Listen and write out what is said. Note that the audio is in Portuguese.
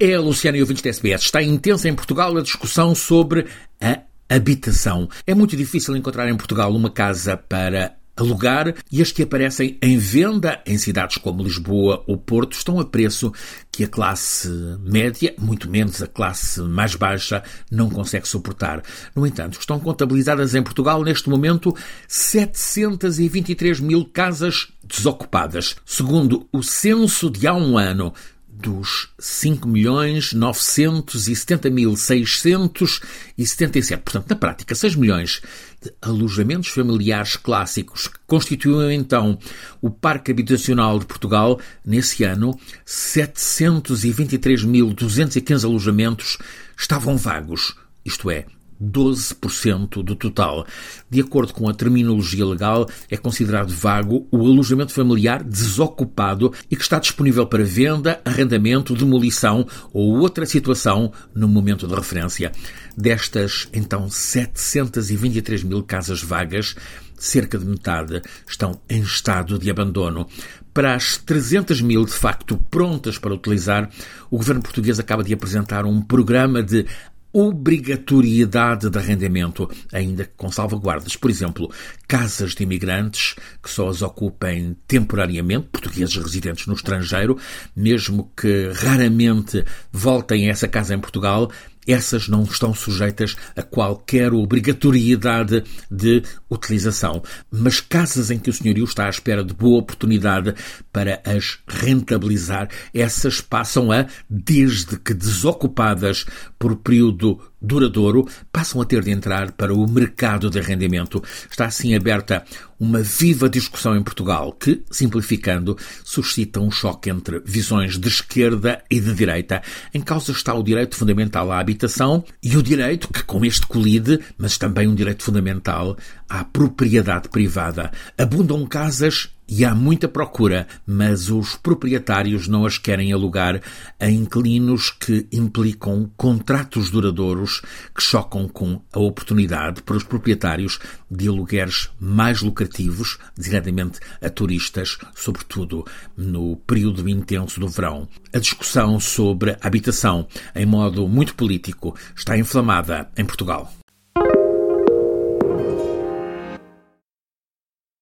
É a Luciana e o 20 SBS. Está intensa em Portugal a discussão sobre a habitação. É muito difícil encontrar em Portugal uma casa para alugar e as que aparecem em venda em cidades como Lisboa ou Porto estão a preço que a classe média, muito menos a classe mais baixa, não consegue suportar. No entanto, estão contabilizadas em Portugal neste momento 723 mil casas desocupadas. Segundo o censo de há um ano, dos 5.970.677. Portanto, na prática, 6 milhões de alojamentos familiares clássicos que constituem então o Parque Habitacional de Portugal. Nesse ano, 723.215 alojamentos estavam vagos, isto é, 12% do total. De acordo com a terminologia legal, é considerado vago o alojamento familiar desocupado e que está disponível para venda, arrendamento, demolição ou outra situação no momento de referência. Destas, então, 723 mil casas vagas, cerca de metade estão em estado de abandono. Para as 300 mil, de facto, prontas para utilizar, o governo português acaba de apresentar um programa de obrigatoriedade de arrendamento, ainda com salvaguardas. Por exemplo, casas de imigrantes que só as ocupem temporariamente, portugueses residentes no estrangeiro, mesmo que raramente voltem a essa casa em Portugal, essas não estão sujeitas a qualquer obrigatoriedade de utilização. Mas casas em que o senhorio está à espera de boa oportunidade para as rentabilizar, essas passam a, desde que desocupadas por período duradouro, passam a ter de entrar para o mercado de arrendamento. Está assim aberta uma viva discussão em Portugal que, simplificando, suscita um choque entre visões de esquerda e de direita. Em causa está o direito fundamental à habitação e o direito que, com este colide, mas também um direito fundamental à propriedade privada. Abundam casas e há muita procura, mas os proprietários não as querem alugar a inquilinos que implicam contratos duradouros que chocam com a oportunidade para os proprietários de alugueres mais lucrativos, diretamente a turistas, sobretudo no período intenso do verão. A discussão sobre habitação, em modo muito político, está inflamada em Portugal.